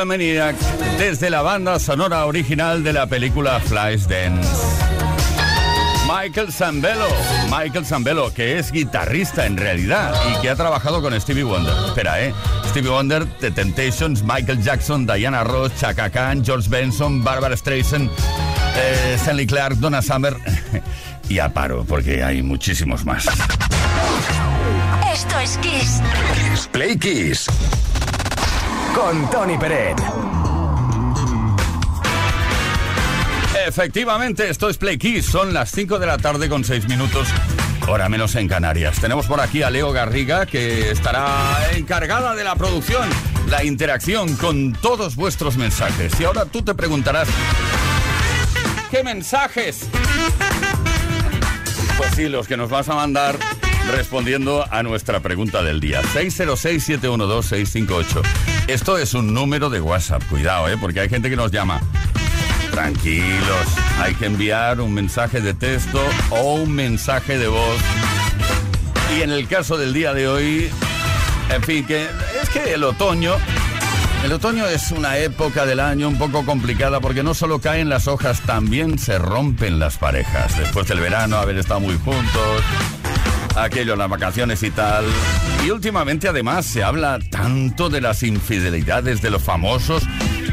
A Maniac desde la banda sonora original de la película Flashdance. Michael Zambello, Michael Zambello, que es guitarrista en realidad y que ha trabajado con Stevie Wonder. Espera, ¿eh? Stevie Wonder, The Temptations, Michael Jackson, Diana Ross, Chaka Khan, George Benson, Barbara Streisand, eh, Stanley Clark, Donna Summer y a paro, porque hay muchísimos más. Esto es Kiss. Play Kiss. Con Tony Peret. Efectivamente, esto es Play Kiss. Son las 5 de la tarde con 6 minutos. Hora menos en Canarias. Tenemos por aquí a Leo Garriga, que estará encargada de la producción, la interacción con todos vuestros mensajes. Y ahora tú te preguntarás, ¿qué mensajes? Pues sí, los que nos vas a mandar respondiendo a nuestra pregunta del día. 606-712-658. Esto es un número de WhatsApp, cuidado, ¿eh? porque hay gente que nos llama. Tranquilos, hay que enviar un mensaje de texto o un mensaje de voz. Y en el caso del día de hoy, en fin, que es que el otoño el otoño es una época del año un poco complicada porque no solo caen las hojas, también se rompen las parejas. Después del verano, haber estado muy juntos, aquello, las vacaciones y tal. Y últimamente además se habla tanto de las infidelidades de los famosos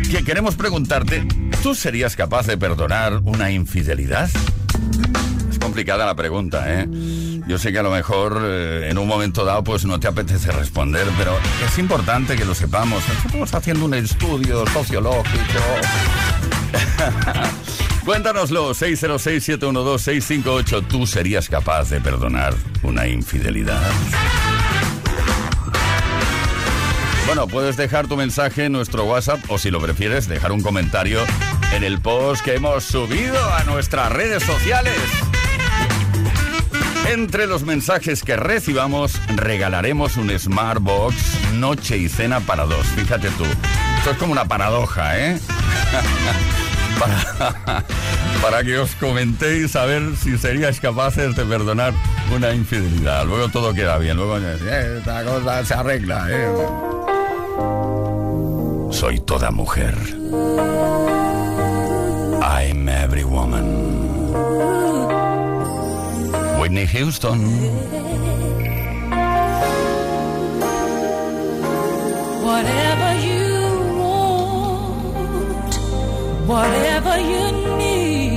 que queremos preguntarte, ¿tú serías capaz de perdonar una infidelidad? Es complicada la pregunta, ¿eh? Yo sé que a lo mejor eh, en un momento dado pues no te apetece responder, pero es importante que lo sepamos. Estamos haciendo un estudio sociológico. Cuéntanoslo, 606-712-658. ¿Tú serías capaz de perdonar una infidelidad? Bueno, puedes dejar tu mensaje en nuestro WhatsApp o si lo prefieres, dejar un comentario en el post que hemos subido a nuestras redes sociales. Entre los mensajes que recibamos, regalaremos un Smartbox noche y cena para dos. Fíjate tú. Esto es como una paradoja, ¿eh? para, para que os comentéis a ver si seríais capaces de perdonar una infidelidad. Luego todo queda bien. Luego eh, esta cosa se arregla, ¿eh? Soy toda mujer. I'm every woman. Whitney Houston. Whatever whatever you need,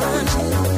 sun.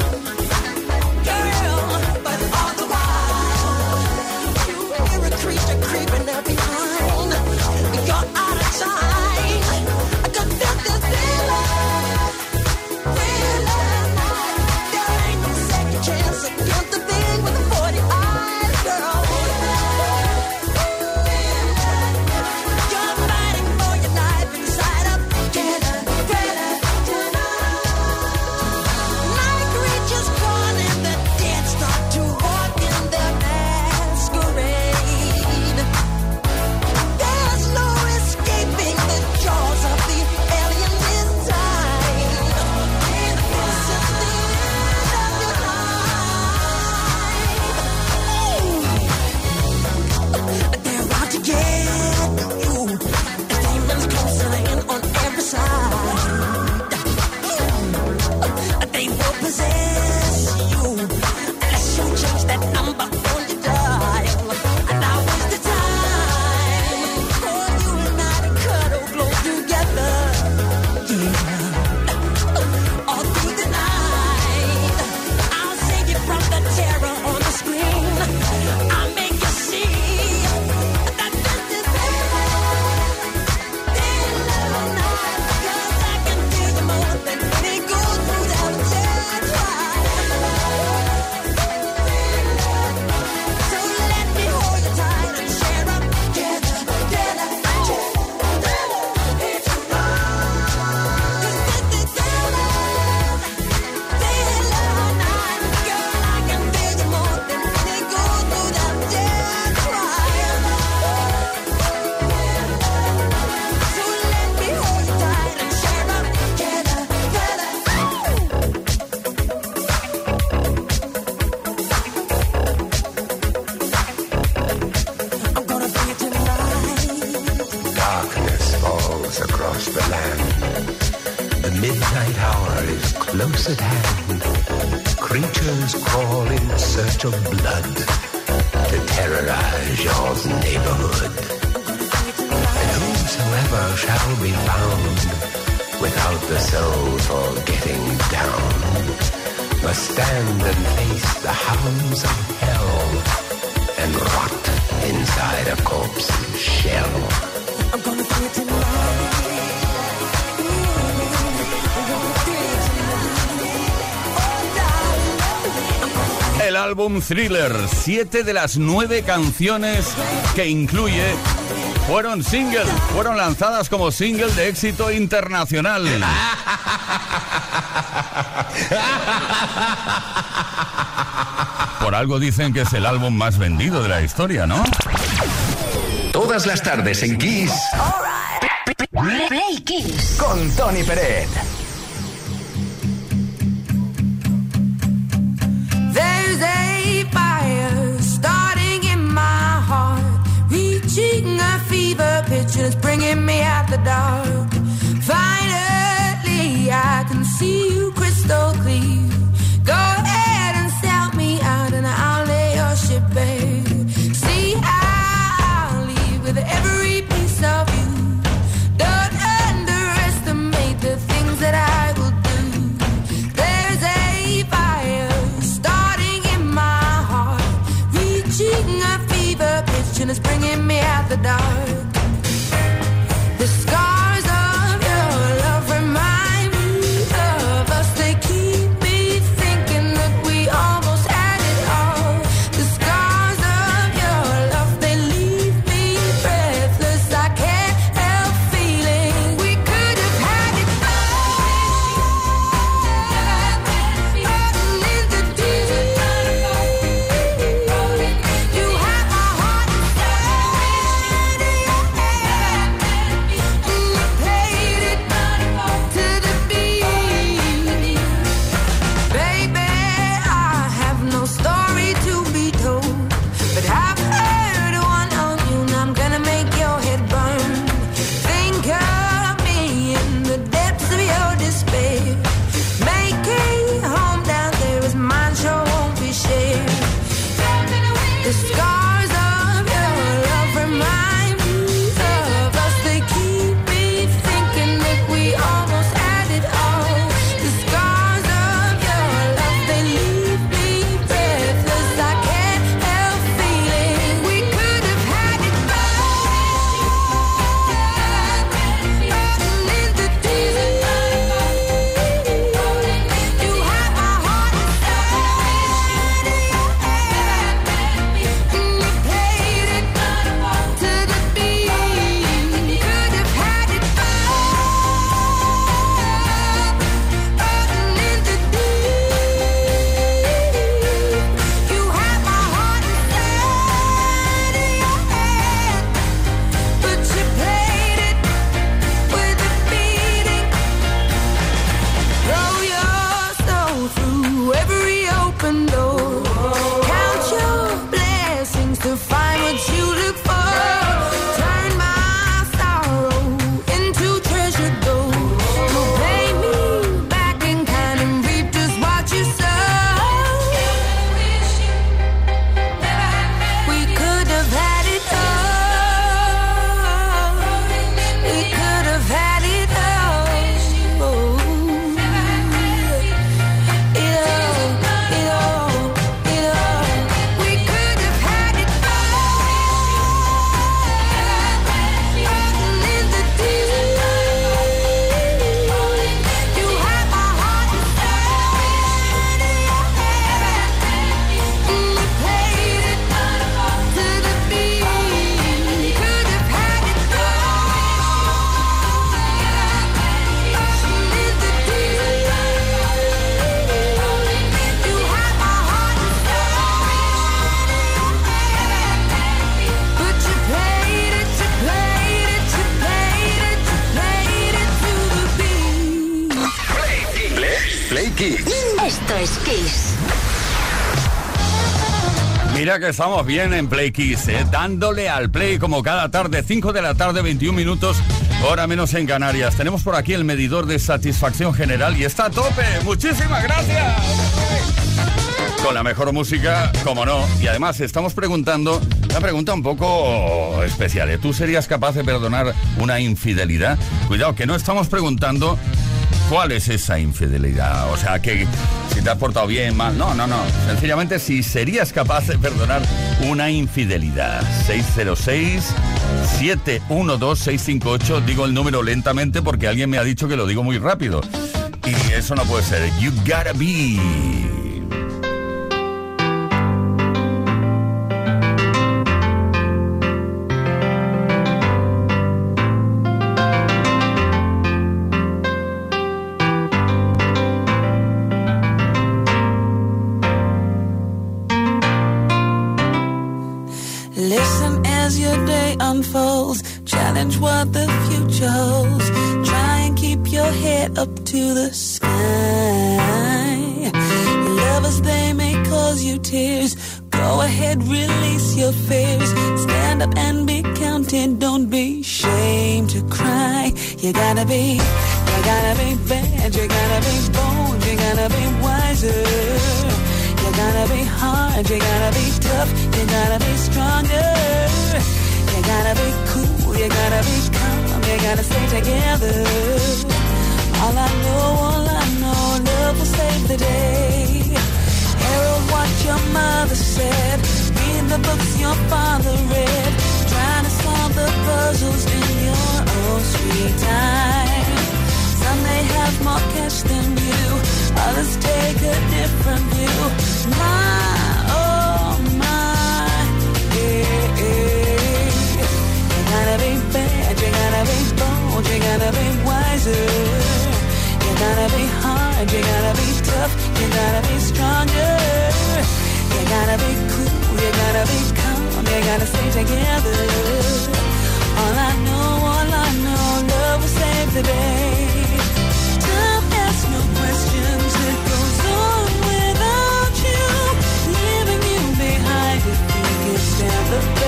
álbum Thriller. Siete de las nueve canciones que incluye fueron single, fueron lanzadas como single de éxito internacional. Por algo dicen que es el álbum más vendido de la historia, ¿no? Todas las tardes en Kiss. Kiss. Con Tony Pérez. Down. discuss mira que estamos bien en Play Kiss, eh, dándole al play como cada tarde, 5 de la tarde, 21 minutos, hora menos en Canarias. Tenemos por aquí el medidor de satisfacción general y está a tope. Muchísimas gracias. Con la mejor música, como no. Y además estamos preguntando, una pregunta un poco especial. ¿eh? ¿Tú serías capaz de perdonar una infidelidad? Cuidado, que no estamos preguntando cuál es esa infidelidad. O sea, que te has portado bien, mal. No, no, no. Sencillamente si serías capaz de perdonar una infidelidad. 606 712 658. Digo el número lentamente porque alguien me ha dicho que lo digo muy rápido. Y eso no puede ser. You gotta be. as your day unfolds. Challenge what the future holds. Try and keep your head up to the sky. Lovers, they may cause you tears. Go ahead, release your fears. Stand up and be counted. Don't be ashamed to cry. You gotta be, you gotta be bad. You gotta be bold. You gotta be wiser. You gotta be hard. You gotta be tough. You gotta be stronger. You gotta be cool. You gotta be calm. You gotta stay together. All I know, all I know, love will save the day. Harold, what your mother said. Read the books your father read. Trying to solve the puzzles in your own sweet time. Some may have more cash than you. Others take a different view. My, oh my, yeah, yeah. You gotta be bad, you gotta be bold, you gotta be wiser. You gotta be hard, you gotta be tough, you gotta be stronger. You gotta be cool, you gotta be calm, you gotta stay together. All I know, all I know, love will save the day. The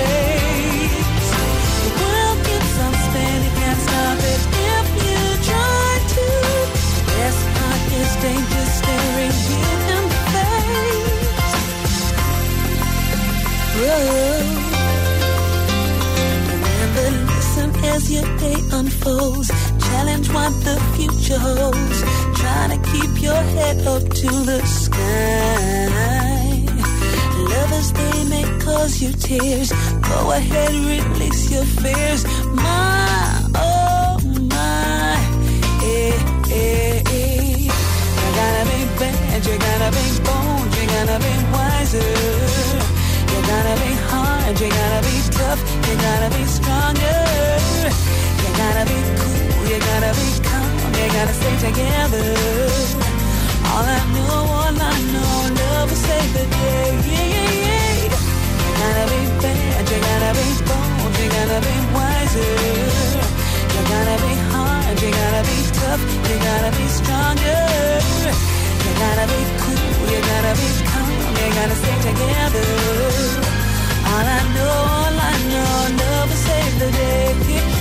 tears. Go ahead, release your fears. My, oh my, eh, eh, eh. You gotta be bad, you gotta be bold, you gotta be wiser. You gotta be hard, you gotta be tough, you gotta be stronger. You gotta be cool, you gotta be calm, you gotta stay together. All I know, all I know, love will save the day. Yeah, yeah, yeah. Gotta be bad, you gotta be bold, you gotta be wiser. You gotta be hard, you gotta be tough, you gotta be stronger. You gotta be cool, you gotta be calm, you gotta stay together. All I know, all I know, will save the day.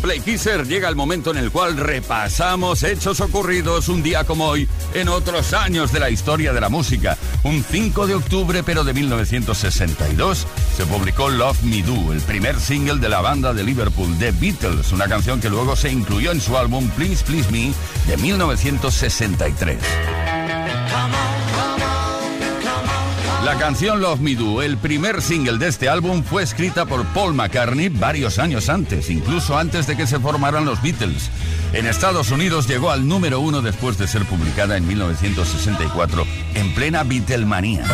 Play Kisser, llega el momento en el cual repasamos hechos ocurridos un día como hoy en otros años de la historia de la música. Un 5 de octubre, pero de 1962, se publicó Love Me Do, el primer single de la banda de Liverpool, The Beatles, una canción que luego se incluyó en su álbum Please Please Me de 1963. Canción Love Me Do, el primer single de este álbum, fue escrita por Paul McCartney varios años antes, incluso antes de que se formaran los Beatles. En Estados Unidos llegó al número uno después de ser publicada en 1964, en plena Beatlemanía.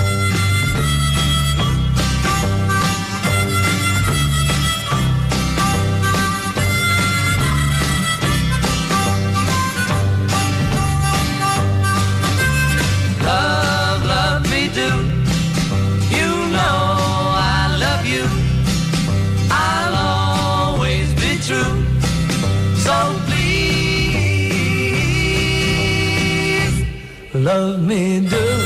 Love me do.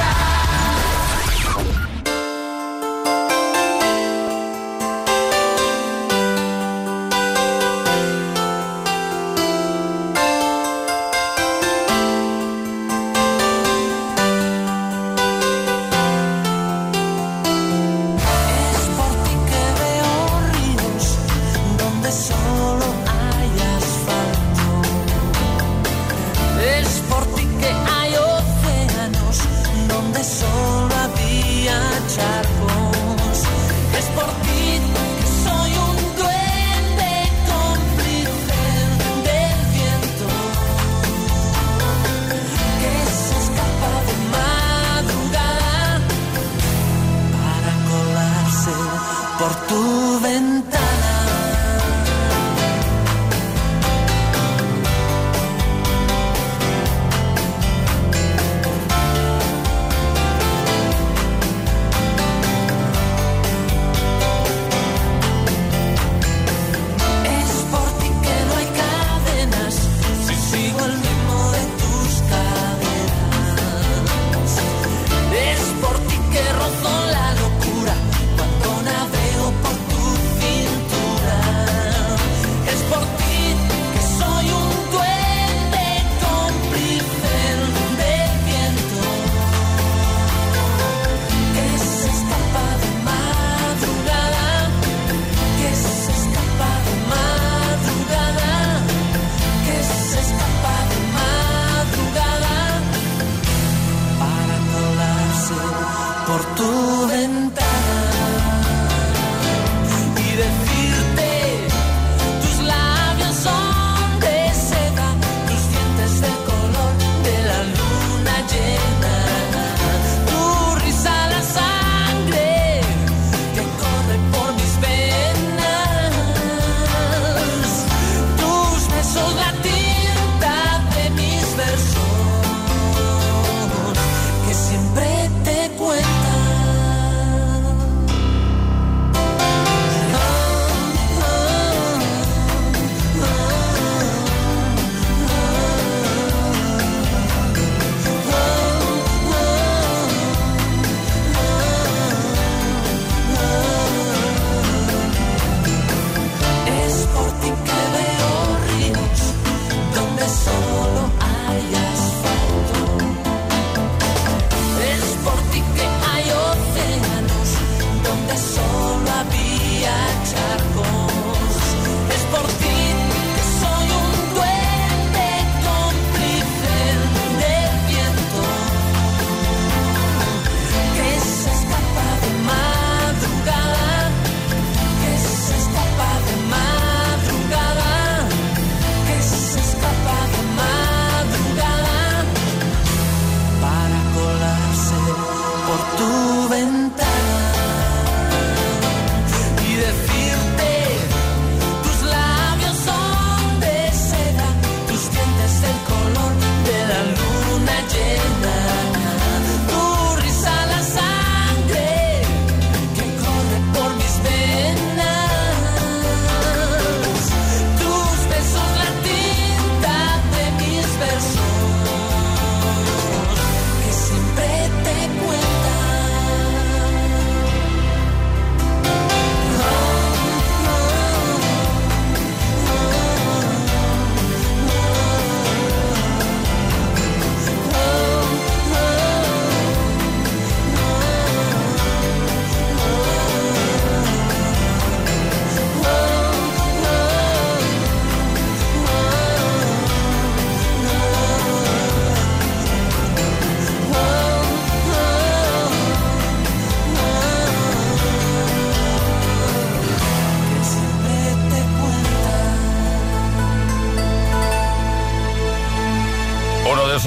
por tu ventana.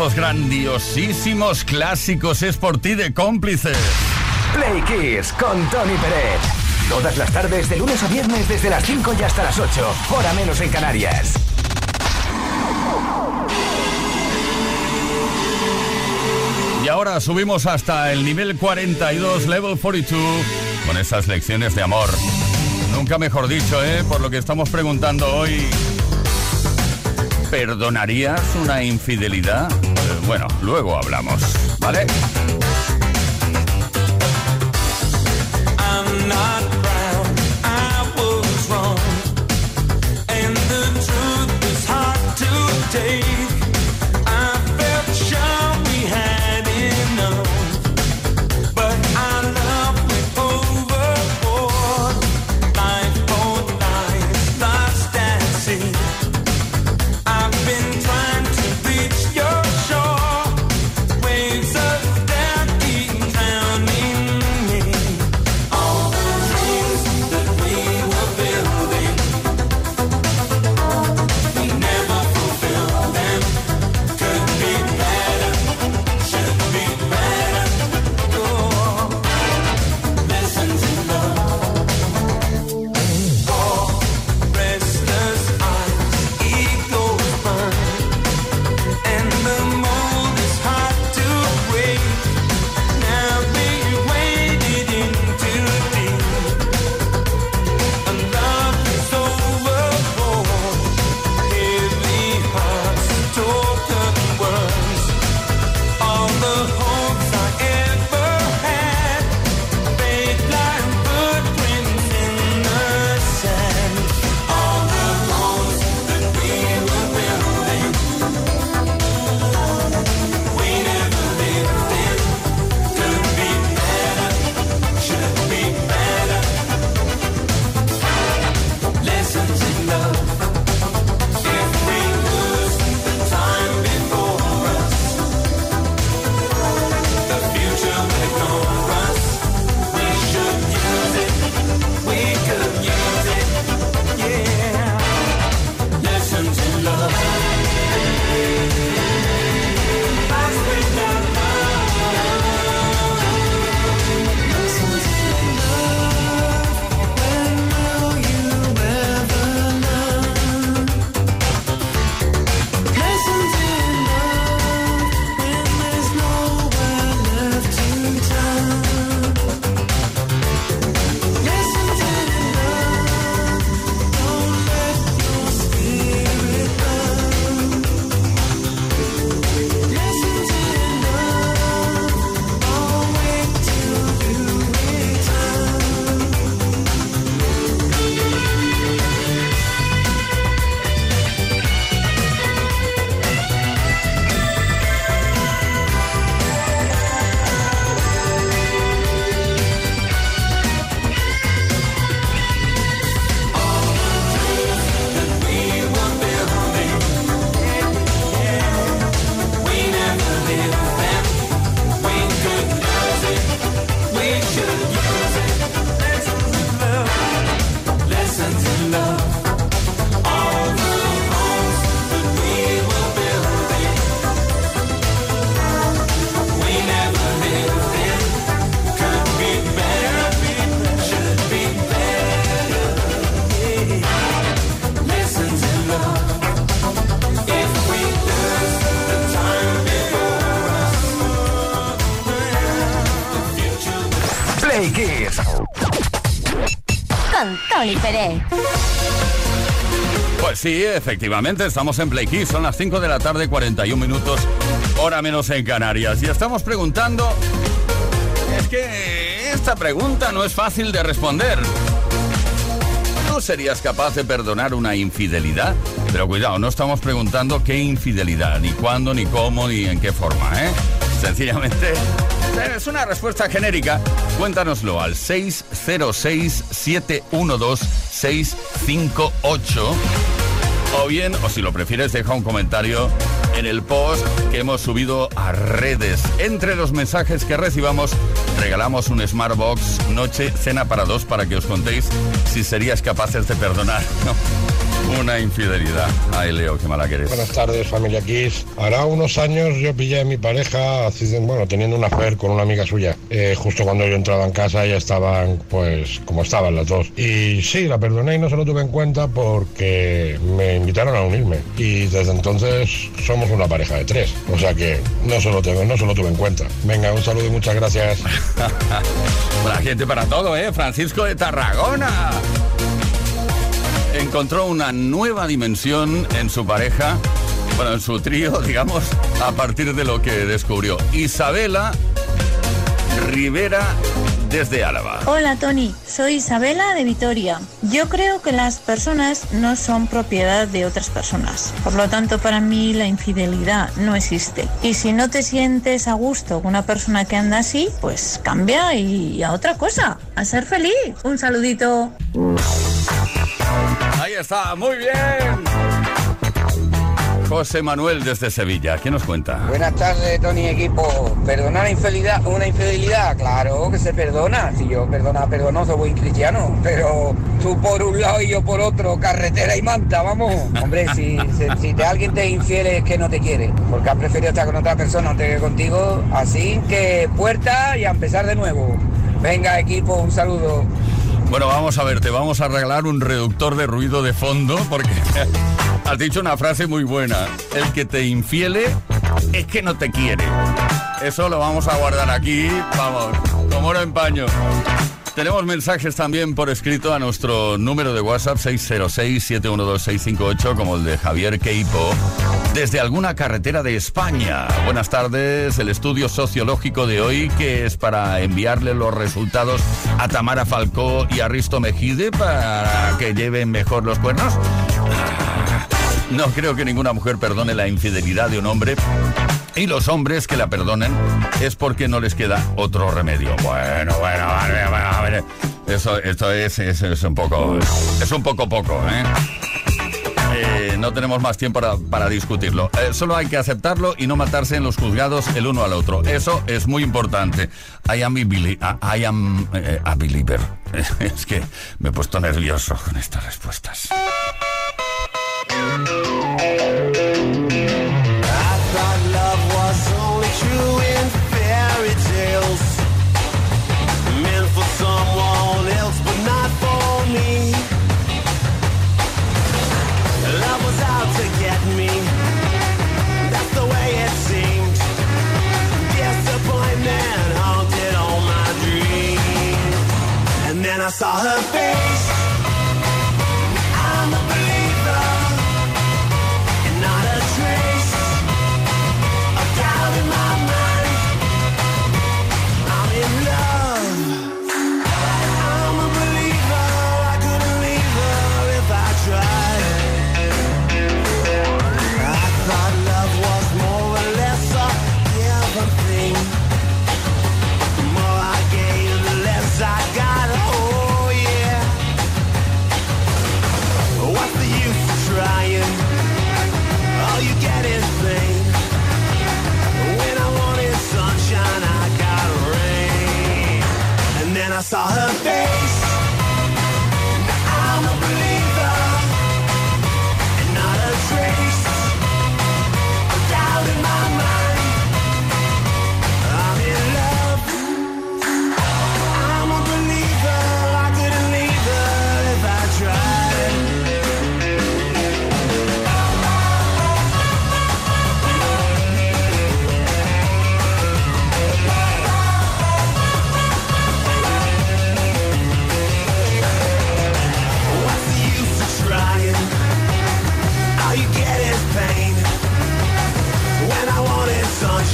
Esos grandiosísimos clásicos es por ti de cómplices. Play Kiss con Tony Pérez. Todas las tardes, de lunes a viernes, desde las 5 y hasta las 8. Hora menos en Canarias. Y ahora subimos hasta el nivel 42, level 42, con esas lecciones de amor. Nunca mejor dicho, ¿eh? Por lo que estamos preguntando hoy. ¿Perdonarías una infidelidad? Bueno, luego hablamos, ¿vale? Sí, efectivamente, estamos en Play son las 5 de la tarde, 41 minutos, hora menos en Canarias. Y estamos preguntando, es que esta pregunta no es fácil de responder. ¿Tú serías capaz de perdonar una infidelidad? Pero cuidado, no estamos preguntando qué infidelidad, ni cuándo, ni cómo, ni en qué forma, ¿eh? Sencillamente, es una respuesta genérica. Cuéntanoslo al 606-712-658. O bien, o si lo prefieres, deja un comentario en el post que hemos subido a redes. Entre los mensajes que recibamos, regalamos un Smartbox Noche Cena para dos para que os contéis si serías capaces de perdonar. una infidelidad. Ay, Leo, qué mala que eres. Buenas tardes, familia Kiss. Hará unos años yo pillé a mi pareja, bueno, teniendo una affair con una amiga suya. Eh, justo cuando yo entraba en casa, ya estaban, pues, como estaban las dos. Y sí, la perdoné y no se lo tuve en cuenta porque me invitaron a unirme. Y desde entonces somos una pareja de tres. O sea que no se lo, tuve, no se lo tuve en cuenta. Venga, un saludo y muchas gracias. La gente para todo, ¿eh? Francisco de Tarragona. Encontró una nueva dimensión en su pareja, bueno, en su trío, digamos, a partir de lo que descubrió. Isabela Rivera desde Álava. Hola Tony, soy Isabela de Vitoria. Yo creo que las personas no son propiedad de otras personas. Por lo tanto, para mí la infidelidad no existe. Y si no te sientes a gusto con una persona que anda así, pues cambia y a otra cosa, a ser feliz. Un saludito. Está, muy bien. José Manuel desde Sevilla, ¿qué nos cuenta? Buenas tardes, Tony equipo. ¿Perdonar infidelidad, una infidelidad? Claro que se perdona. Si yo perdona, perdono, soy buen cristiano. Pero tú por un lado y yo por otro, carretera y manta, vamos. Hombre, si, si, te, alguien te infiel es que no te quiere. Porque has preferido estar con otra persona antes que contigo. Así que puerta y a empezar de nuevo. Venga, equipo, un saludo. Bueno, vamos a ver, te vamos a regalar un reductor de ruido de fondo porque has dicho una frase muy buena. El que te infiele es que no te quiere. Eso lo vamos a guardar aquí, vamos, como oro en paño. Tenemos mensajes también por escrito a nuestro número de WhatsApp 606-712-658, como el de Javier Queipo, desde alguna carretera de España. Buenas tardes, el estudio sociológico de hoy, que es para enviarle los resultados a Tamara Falcó y a Risto Mejide para que lleven mejor los cuernos. No creo que ninguna mujer perdone la infidelidad de un hombre. Y los hombres que la perdonen es porque no les queda otro remedio. Bueno, bueno, vale, vale, ver. Eso, esto es, es, es un poco. Es un poco poco, ¿eh? Eh, no tenemos más tiempo para, discutirlo. Eh, solo hay que aceptarlo y no matarse en los juzgados el uno al otro. Eso es muy importante. I am, a I am eh, a believer. Es que me he puesto nervioso con estas respuestas.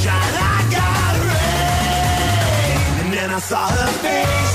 Sunshine, I got rain. And then I saw her face.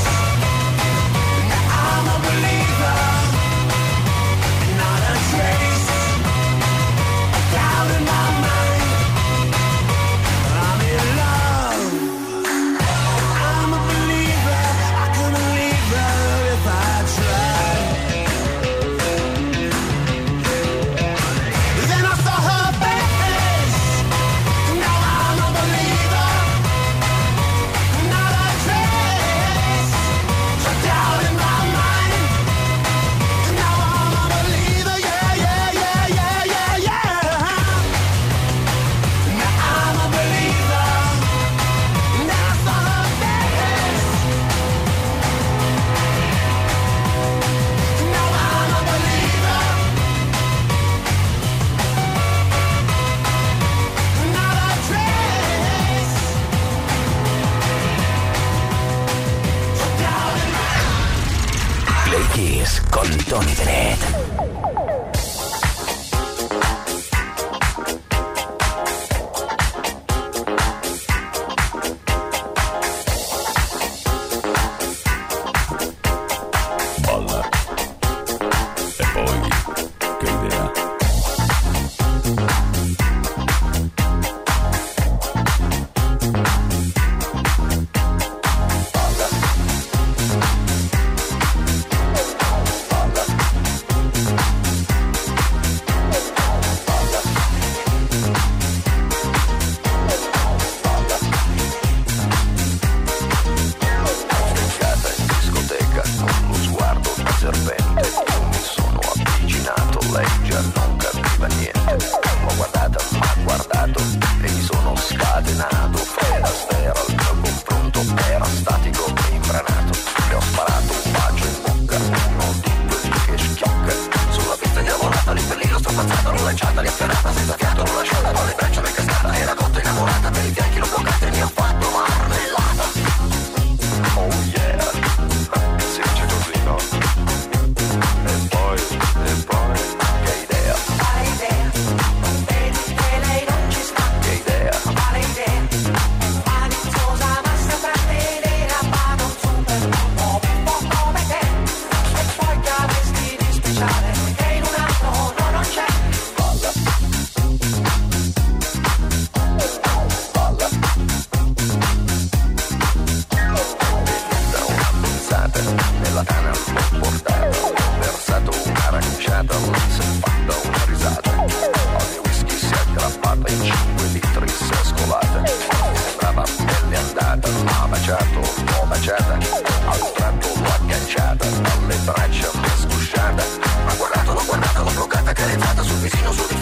Música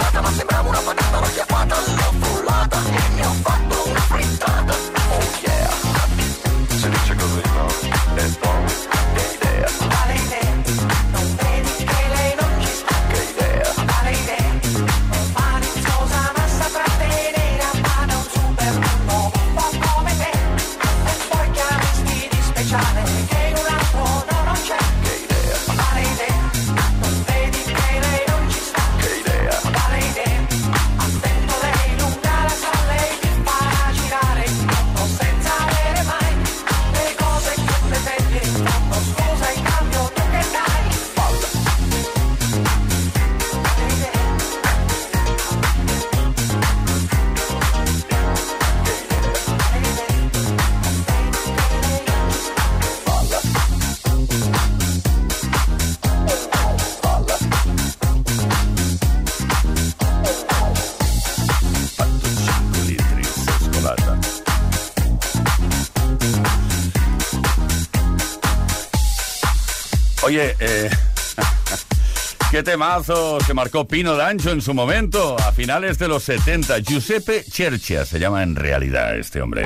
Qué temazo se marcó Pino Dancho en su momento, a finales de los 70. Giuseppe Cherchia se llama en realidad este hombre.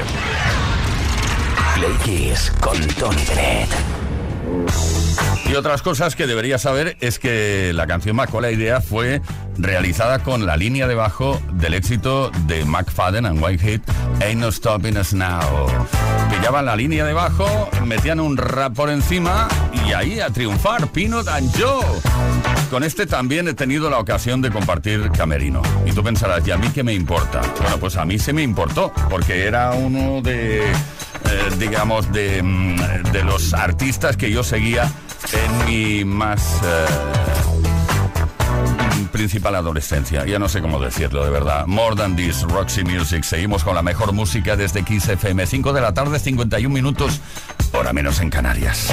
Play con Tony Bennett. Y otras cosas que deberías saber es que la canción Macó la idea fue realizada con la línea debajo del éxito de McFadden and Whitehead, Ain't No Stopping Us Now. Pillaban la línea debajo, metían un rap por encima y ahí a triunfar Pinot and Joe. Con este también he tenido la ocasión de compartir camerino. Y tú pensarás, ¿y a mí qué me importa? Bueno, pues a mí se me importó, porque era uno de, eh, digamos, de, mm, de, los artistas que yo seguía en mi más... Eh, principal adolescencia. Ya no sé cómo decirlo, de verdad. More than this, Roxy Music. Seguimos con la mejor música desde XFM. 5 de la tarde, 51 minutos, hora menos en Canarias.